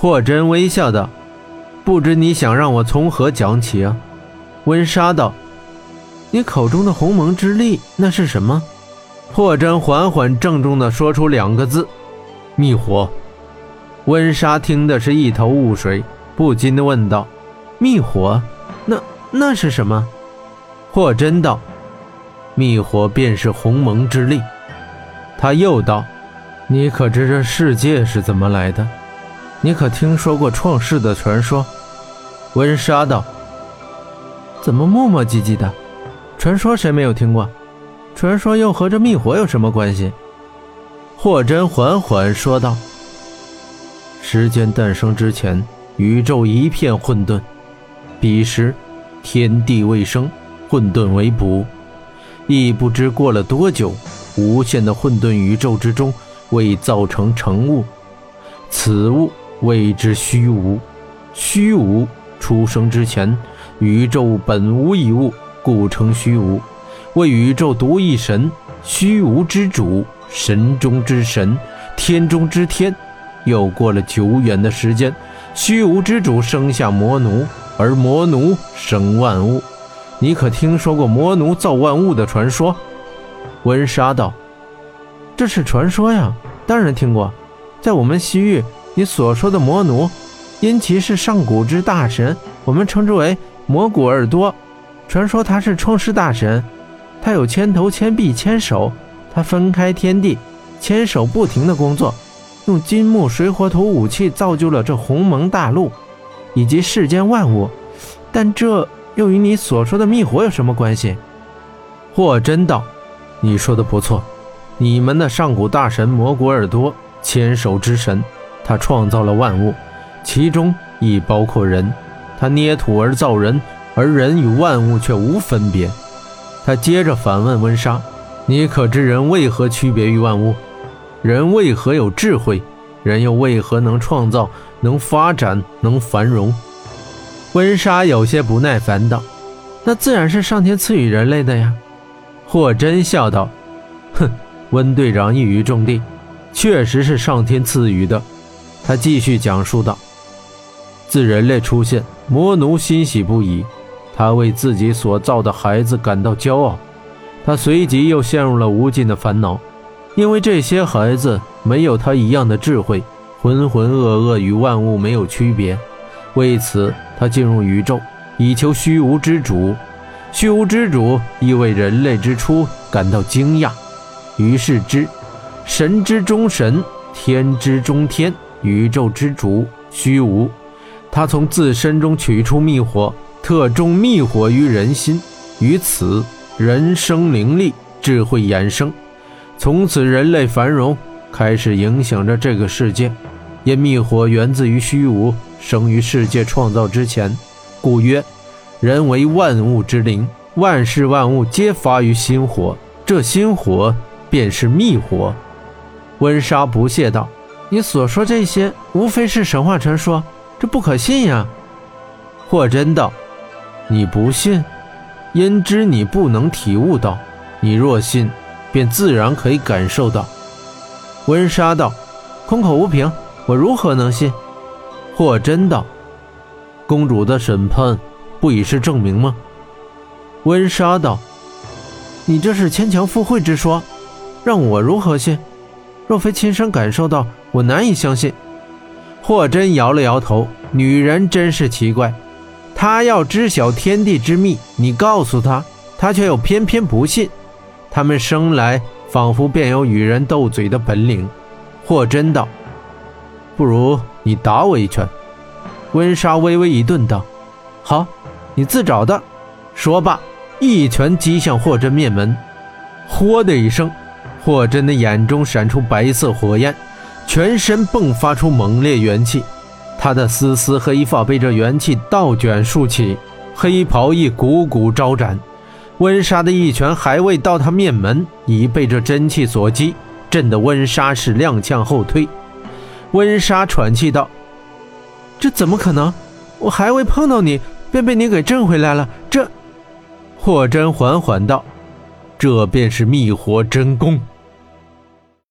霍真微笑道：“不知你想让我从何讲起啊？”温莎道：“你口中的鸿蒙之力那是什么？”霍真缓缓郑重地说出两个字：“密火。”温莎听的是一头雾水，不禁地问道：“密火？那那是什么？”霍真道：“密火便是鸿蒙之力。”他又道：“你可知这世界是怎么来的？你可听说过创世的传说？”温莎道：“怎么磨磨唧唧的？传说谁没有听过？传说又和这密火有什么关系？”霍真缓缓说道。时间诞生之前，宇宙一片混沌。彼时，天地未生，混沌为补。亦不知过了多久，无限的混沌宇宙之中，未造成成物。此物谓之虚无。虚无出生之前，宇宙本无一物，故称虚无。为宇宙独一神，虚无之主，神中之神，天中之天。又过了久远的时间，虚无之主生下魔奴，而魔奴生万物。你可听说过魔奴造万物的传说？温莎道：“这是传说呀，当然听过。在我们西域，你所说的魔奴，因其是上古之大神，我们称之为魔古尔多。传说他是创世大神，他有千头千臂千手，他分开天地，千手不停的工作。”用金木水火土武器造就了这鸿蒙大陆，以及世间万物，但这又与你所说的密火有什么关系？霍真道：“你说的不错，你们的上古大神魔古尔多，千手之神，他创造了万物，其中亦包括人。他捏土而造人，而人与万物却无分别。”他接着反问温莎：“你可知人为何区别于万物？”人为何有智慧？人又为何能创造、能发展、能繁荣？温莎有些不耐烦道：“那自然是上天赐予人类的呀。”霍真笑道：“哼，温队长一语中的，确实是上天赐予的。”他继续讲述道：“自人类出现，魔奴欣喜不已，他为自己所造的孩子感到骄傲。他随即又陷入了无尽的烦恼。”因为这些孩子没有他一样的智慧，浑浑噩噩，与万物没有区别。为此，他进入宇宙，以求虚无之主。虚无之主亦为人类之初感到惊讶，于是之神之中神，天之中天，宇宙之主虚无。他从自身中取出密火，特种密火于人心，于此人生灵力，智慧衍生。从此，人类繁荣开始影响着这个世界。因密火源自于虚无，生于世界创造之前，故曰：人为万物之灵，万事万物皆发于心火。这心火便是密火。温莎不屑道：“你所说这些，无非是神话传说，这不可信呀。”霍真道：“你不信，因知你不能体悟到。你若信。”便自然可以感受到。温莎道：“空口无凭，我如何能信？”霍真道：“公主的审判不已是证明吗？”温莎道：“你这是牵强附会之说，让我如何信？若非亲身感受到，我难以相信。”霍真摇了摇头：“女人真是奇怪，她要知晓天地之秘，你告诉她，她却又偏偏不信。”他们生来仿佛便有与人斗嘴的本领。霍真道：“不如你打我一拳。”温莎微微一顿道：“好，你自找的。”说罢，一拳击向霍真面门。豁的一声，霍真的眼中闪出白色火焰，全身迸发出猛烈元气。他的丝丝黑发被这元气倒卷竖起，黑袍亦鼓鼓招展。温莎的一拳还未到他面门，已被这真气所击，震得温莎是踉跄后退。温莎喘气道：“这怎么可能？我还未碰到你，便被你给震回来了。”这，霍真缓缓道：“这便是秘火真功。”